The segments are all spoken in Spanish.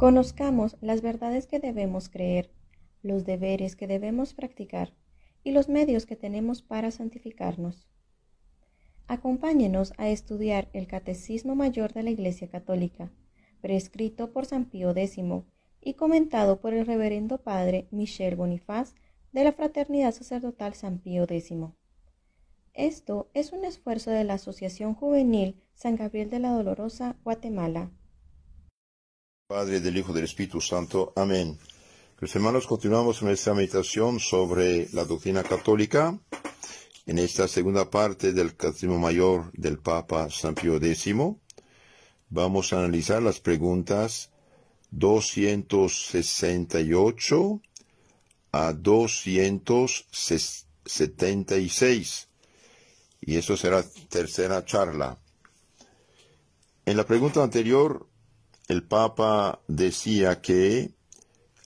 Conozcamos las verdades que debemos creer, los deberes que debemos practicar y los medios que tenemos para santificarnos. Acompáñenos a estudiar el Catecismo Mayor de la Iglesia Católica, prescrito por San Pío X y comentado por el Reverendo Padre Michel Bonifaz de la Fraternidad Sacerdotal San Pío X. Esto es un esfuerzo de la Asociación Juvenil San Gabriel de la Dolorosa, Guatemala. Padre del Hijo del Espíritu Santo. Amén. Los hermanos, continuamos nuestra meditación sobre la doctrina católica en esta segunda parte del Catecismo Mayor del Papa San Pío X. Vamos a analizar las preguntas 268 a 276. Y eso será tercera charla. En la pregunta anterior, el Papa decía que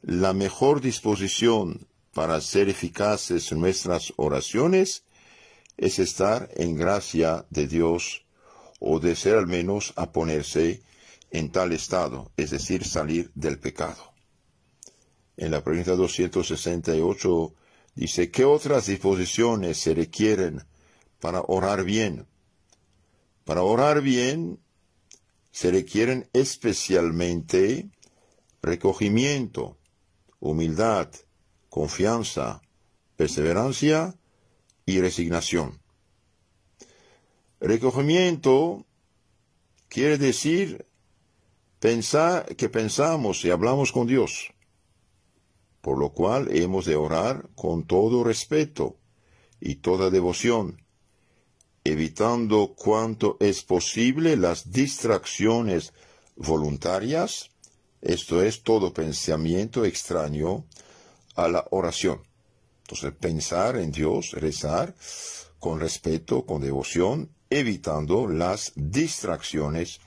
la mejor disposición para ser eficaces nuestras oraciones es estar en gracia de Dios o de ser al menos a ponerse en tal estado, es decir, salir del pecado. En la pregunta 268 dice, ¿qué otras disposiciones se requieren para orar bien? Para orar bien se requieren especialmente recogimiento, humildad, confianza, perseverancia y resignación. Recogimiento quiere decir pensar que pensamos y hablamos con Dios, por lo cual hemos de orar con todo respeto y toda devoción, evitando cuanto es posible las distracciones voluntarias, esto es todo pensamiento extraño a la oración. Entonces, pensar en Dios, rezar con respeto, con devoción, evitando las distracciones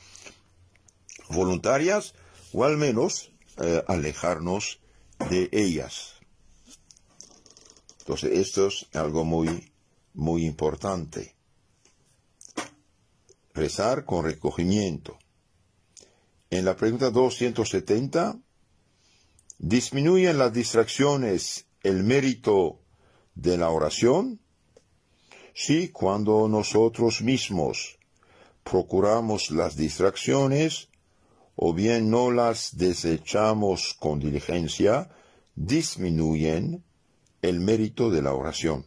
voluntarias o al menos eh, alejarnos de ellas. Entonces, esto es algo muy, muy importante con recogimiento. En la pregunta 270, ¿disminuyen las distracciones el mérito de la oración? Sí, cuando nosotros mismos procuramos las distracciones o bien no las desechamos con diligencia, disminuyen el mérito de la oración.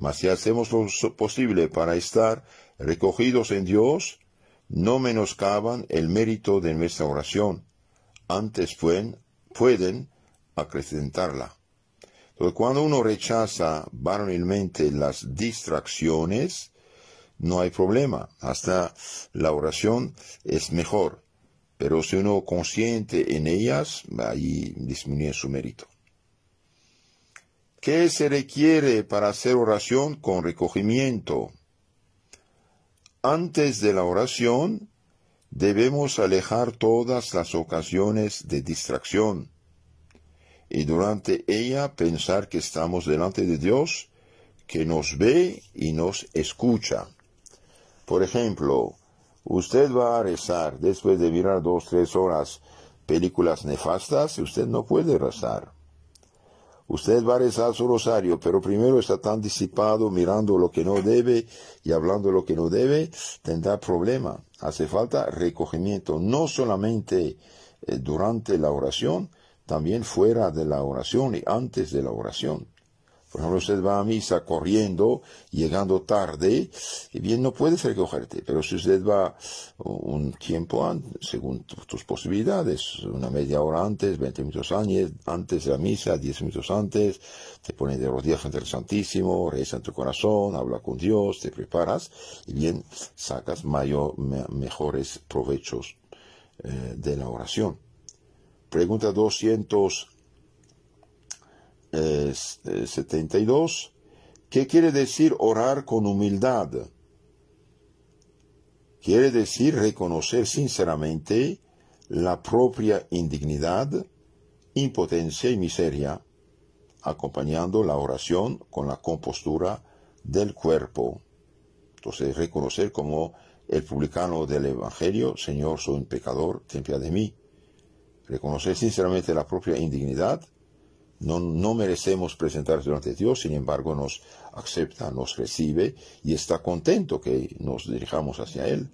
Mas si hacemos lo posible para estar recogidos en Dios, no menoscaban el mérito de nuestra oración, antes pueden, acrecentarla. Cuando uno rechaza varonilmente las distracciones, no hay problema, hasta la oración es mejor, pero si uno consciente en ellas, ahí disminuye su mérito. ¿Qué se requiere para hacer oración con recogimiento? Antes de la oración, debemos alejar todas las ocasiones de distracción y durante ella pensar que estamos delante de Dios, que nos ve y nos escucha. Por ejemplo, usted va a rezar después de mirar dos, tres horas películas nefastas, usted no puede rezar. Usted va a rezar su rosario, pero primero está tan disipado mirando lo que no debe y hablando lo que no debe, tendrá problema. Hace falta recogimiento, no solamente eh, durante la oración, también fuera de la oración y antes de la oración. Por ejemplo, usted va a misa corriendo, llegando tarde, y bien no puedes recogerte, pero si usted va un tiempo antes, según tus posibilidades, una media hora antes, 20 minutos antes de la misa, 10 minutos antes, te pones de rodillas frente al Santísimo, reza en tu corazón, habla con Dios, te preparas, y bien sacas mayor, mejores provechos eh, de la oración. Pregunta 200. 72. ¿Qué quiere decir orar con humildad? Quiere decir reconocer sinceramente la propia indignidad, impotencia y miseria, acompañando la oración con la compostura del cuerpo. Entonces, reconocer como el publicano del Evangelio, Señor, soy un pecador, ten piedad de mí. reconocer sinceramente la propia indignidad. No, merecemos presentarse delante de Dios, sin embargo nos acepta, nos recibe y está contento que nos dirijamos hacia Él.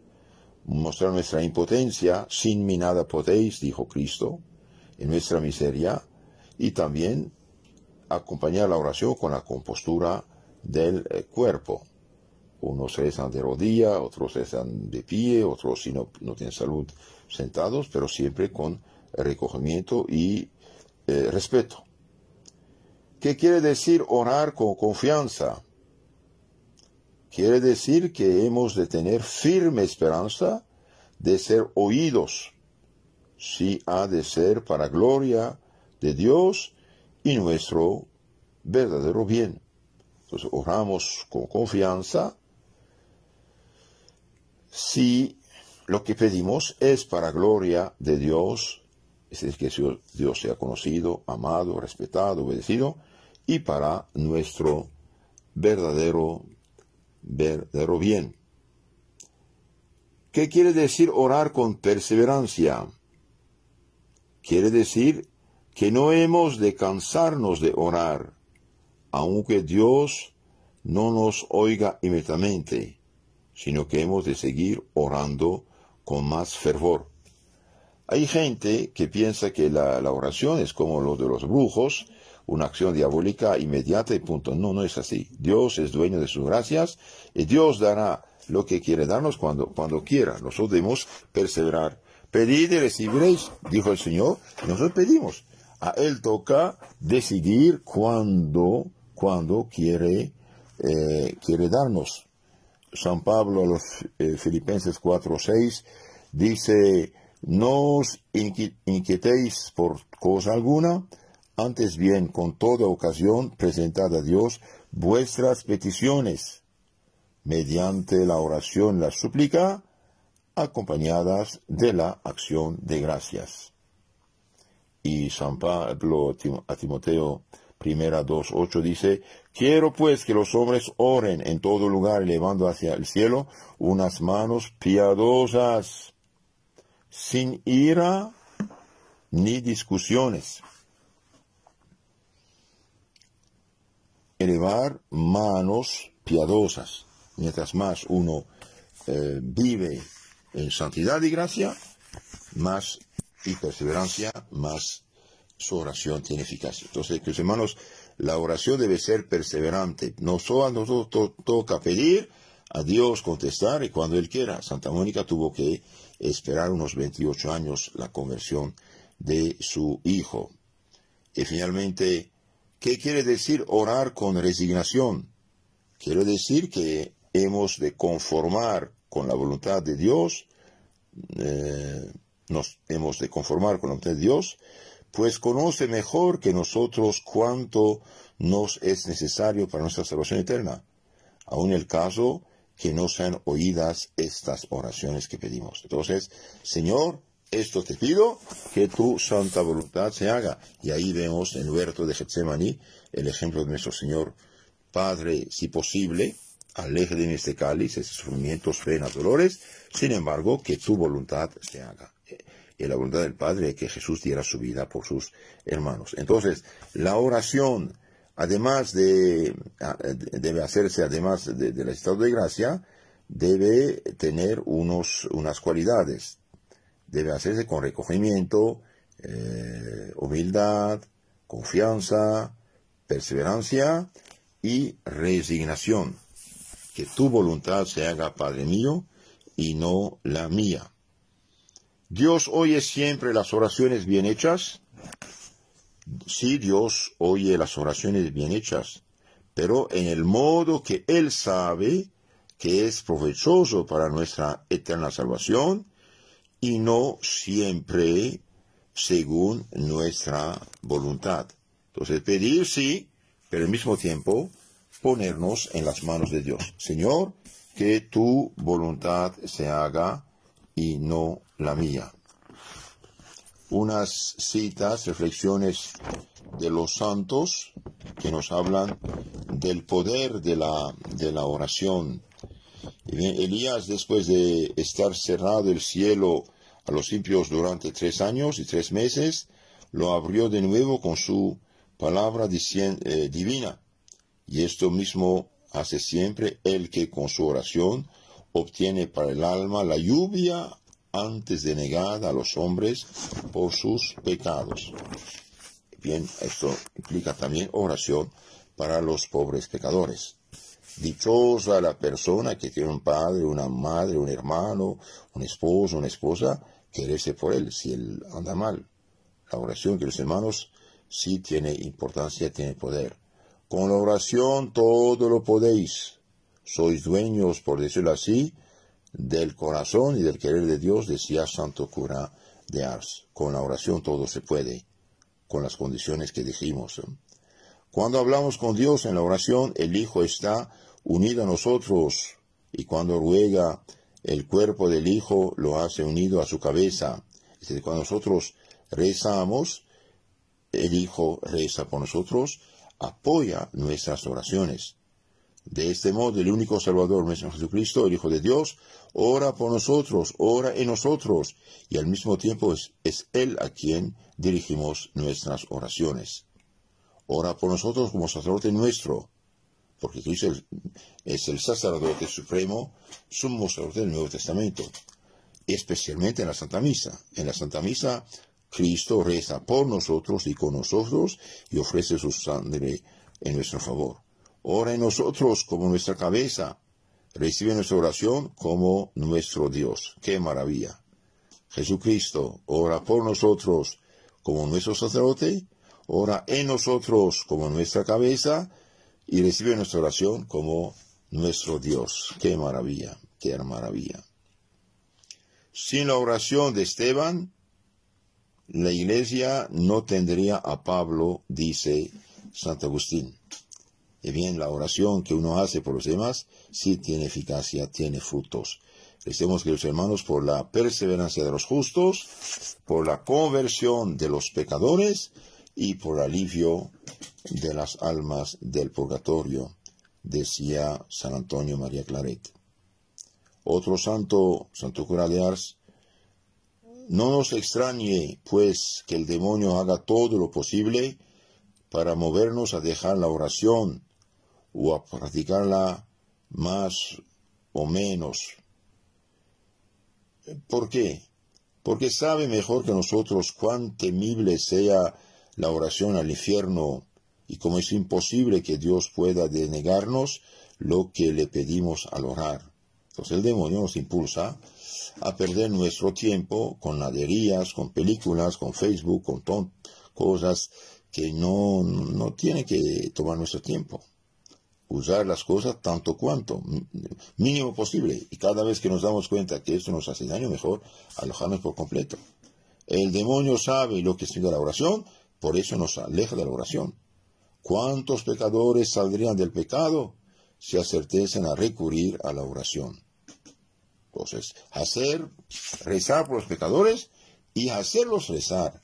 Mostrar nuestra impotencia, sin mi nada podéis, dijo Cristo, en nuestra miseria, y también acompañar la oración con la compostura del eh, cuerpo. Unos rezan de rodilla, otros rezan de pie, otros si no, no tienen salud sentados, pero siempre con recogimiento y eh, respeto. ¿Qué quiere decir orar con confianza? Quiere decir que hemos de tener firme esperanza de ser oídos, si ha de ser para gloria de Dios y nuestro verdadero bien. Entonces oramos con confianza si lo que pedimos es para gloria de Dios, es decir, que Dios sea conocido, amado, respetado, obedecido, y para nuestro verdadero, verdadero bien. ¿Qué quiere decir orar con perseverancia? Quiere decir que no hemos de cansarnos de orar, aunque Dios no nos oiga inmediatamente, sino que hemos de seguir orando con más fervor. Hay gente que piensa que la, oración es como lo de los brujos, una acción diabólica inmediata y punto. No, no es así. Dios es dueño de sus gracias y Dios dará lo que quiere darnos cuando, cuando quiera. Nosotros debemos perseverar. Pedid y recibiréis, dijo el Señor, y nosotros pedimos. A Él toca decidir cuándo, cuándo quiere, eh, quiere darnos. San Pablo a los eh, Filipenses 4.6 dice, no os inquietéis por cosa alguna, antes bien con toda ocasión presentad a Dios vuestras peticiones, mediante la oración la súplica, acompañadas de la acción de gracias. Y San Pablo a Timoteo primera 2.8 dice, quiero pues que los hombres oren en todo lugar elevando hacia el cielo unas manos piadosas, sin ira ni discusiones. Elevar manos piadosas. Mientras más uno eh, vive en santidad y gracia, más y perseverancia, más su oración tiene eficacia. Entonces, que hermanos, la oración debe ser perseverante. No solo a nosotros toca pedir, a Dios contestar y cuando Él quiera. Santa Mónica tuvo que esperar unos 28 años la conversión de su hijo. Y finalmente, ¿qué quiere decir orar con resignación? Quiere decir que hemos de conformar con la voluntad de Dios, eh, nos hemos de conformar con la voluntad de Dios, pues conoce mejor que nosotros cuánto nos es necesario para nuestra salvación eterna. Aún el caso que no sean oídas estas oraciones que pedimos. Entonces, Señor, esto te pido, que tu santa voluntad se haga. Y ahí vemos en el huerto de Getsemaní el ejemplo de nuestro Señor. Padre, si posible, aleje de mí este cáliz, estos sufrimientos, penas, dolores, sin embargo, que tu voluntad se haga. Y la voluntad del Padre es que Jesús diera su vida por sus hermanos. Entonces, la oración además de, debe hacerse, además del estado de gracia, debe tener unos, unas cualidades. Debe hacerse con recogimiento, eh, humildad, confianza, perseverancia y resignación. Que tu voluntad se haga, Padre mío, y no la mía. Dios oye siempre las oraciones bien hechas Sí, Dios oye las oraciones bien hechas, pero en el modo que Él sabe que es provechoso para nuestra eterna salvación y no siempre según nuestra voluntad. Entonces, pedir sí, pero al mismo tiempo ponernos en las manos de Dios. Señor, que tu voluntad se haga y no la mía unas citas, reflexiones de los santos que nos hablan del poder de la, de la oración. Elías, después de estar cerrado el cielo a los impios durante tres años y tres meses, lo abrió de nuevo con su palabra eh, divina. Y esto mismo hace siempre el que con su oración obtiene para el alma la lluvia antes de negar a los hombres por sus pecados. Bien, esto implica también oración para los pobres pecadores. Dichosa la persona que tiene un padre, una madre, un hermano, un esposo, una esposa, que rece por él si él anda mal. La oración, los hermanos, sí tiene importancia, tiene poder. Con la oración todo lo podéis. Sois dueños, por decirlo así, del corazón y del querer de Dios, decía Santo Cura de Ars. Con la oración todo se puede, con las condiciones que dijimos. Cuando hablamos con Dios en la oración, el Hijo está unido a nosotros, y cuando ruega, el cuerpo del Hijo lo hace unido a su cabeza. Es decir, cuando nosotros rezamos, el Hijo reza por nosotros, apoya nuestras oraciones. De este modo, el único Salvador, nuestro Jesucristo, el Hijo de Dios, ora por nosotros, ora en nosotros, y al mismo tiempo es, Él a quien dirigimos nuestras oraciones. Ora por nosotros como sacerdote nuestro, porque Cristo es el sacerdote supremo, sumo sacerdote del Nuevo Testamento, especialmente en la Santa Misa. En la Santa Misa, Cristo reza por nosotros y con nosotros y ofrece su sangre en nuestro favor. Ora en nosotros como nuestra cabeza, recibe nuestra oración como nuestro Dios. ¡Qué maravilla! Jesucristo ora por nosotros como nuestro sacerdote, ora en nosotros como nuestra cabeza y recibe nuestra oración como nuestro Dios. ¡Qué maravilla! ¡Qué maravilla! Sin la oración de Esteban, la iglesia no tendría a Pablo, dice Santo Agustín. Y bien, la oración que uno hace por los demás sí tiene eficacia, tiene frutos. Recemos que los hermanos por la perseverancia de los justos, por la conversión de los pecadores y por alivio de las almas del purgatorio, decía San Antonio María Claret. Otro santo, Santo Cura de Ars, no nos extrañe, pues, que el demonio haga todo lo posible para movernos a dejar la oración o a practicarla más o menos. ¿Por qué? Porque sabe mejor que nosotros cuán temible sea la oración al infierno y cómo es imposible que Dios pueda denegarnos lo que le pedimos al orar. Entonces el demonio nos impulsa a perder nuestro tiempo con naderías, con películas, con Facebook, con cosas que no, no tiene que tomar nuestro tiempo usar las cosas tanto cuanto, mínimo posible. Y cada vez que nos damos cuenta que esto nos hace daño, mejor alojarnos por completo. El demonio sabe lo que significa la oración, por eso nos aleja de la oración. ¿Cuántos pecadores saldrían del pecado si acertesen a recurrir a la oración? Entonces, hacer, rezar por los pecadores y hacerlos rezar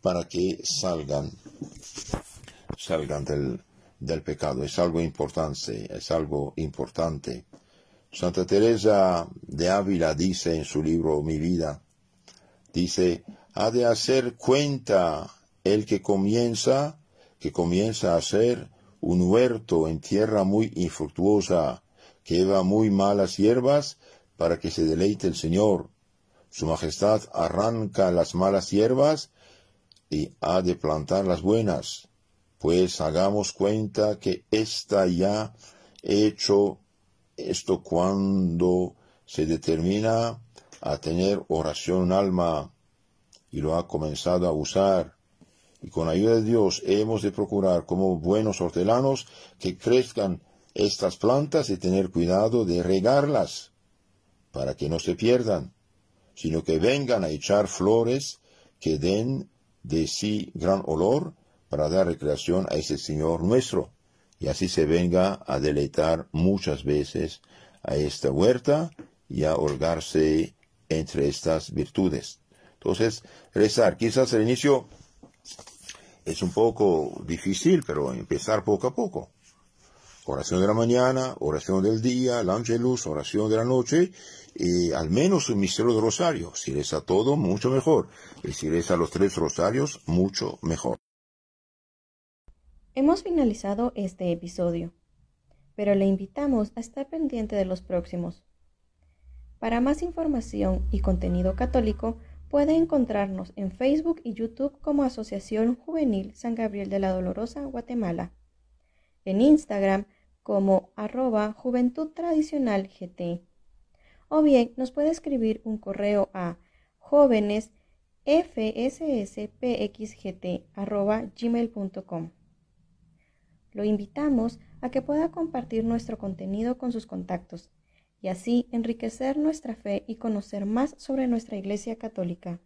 para que salgan, salgan del, del pecado. Es algo importante, es algo importante. Santa Teresa de Ávila dice en su libro Mi vida, dice, ha de hacer cuenta el que comienza, que comienza a hacer un huerto en tierra muy infructuosa, que lleva muy malas hierbas, para que se deleite el Señor. Su Majestad arranca las malas hierbas y ha de plantar las buenas pues hagamos cuenta que está ya hecho esto cuando se determina a tener oración alma y lo ha comenzado a usar. Y con ayuda de Dios hemos de procurar como buenos hortelanos que crezcan estas plantas y tener cuidado de regarlas para que no se pierdan, sino que vengan a echar flores que den de sí gran olor para dar recreación a ese Señor nuestro, y así se venga a deleitar muchas veces a esta huerta y a holgarse entre estas virtudes. Entonces, rezar, quizás al inicio es un poco difícil, pero empezar poco a poco. oración de la mañana, oración del día, el ángelus, oración de la noche, y al menos un misterio de rosario. Si reza todo, mucho mejor. Y si reza los tres rosarios, mucho mejor. Hemos finalizado este episodio, pero le invitamos a estar pendiente de los próximos. Para más información y contenido católico, puede encontrarnos en Facebook y YouTube como Asociación Juvenil San Gabriel de la Dolorosa, Guatemala. En Instagram como arroba Juventud Tradicional GT. O bien nos puede escribir un correo a jóvenes. Lo invitamos a que pueda compartir nuestro contenido con sus contactos y así enriquecer nuestra fe y conocer más sobre nuestra Iglesia Católica.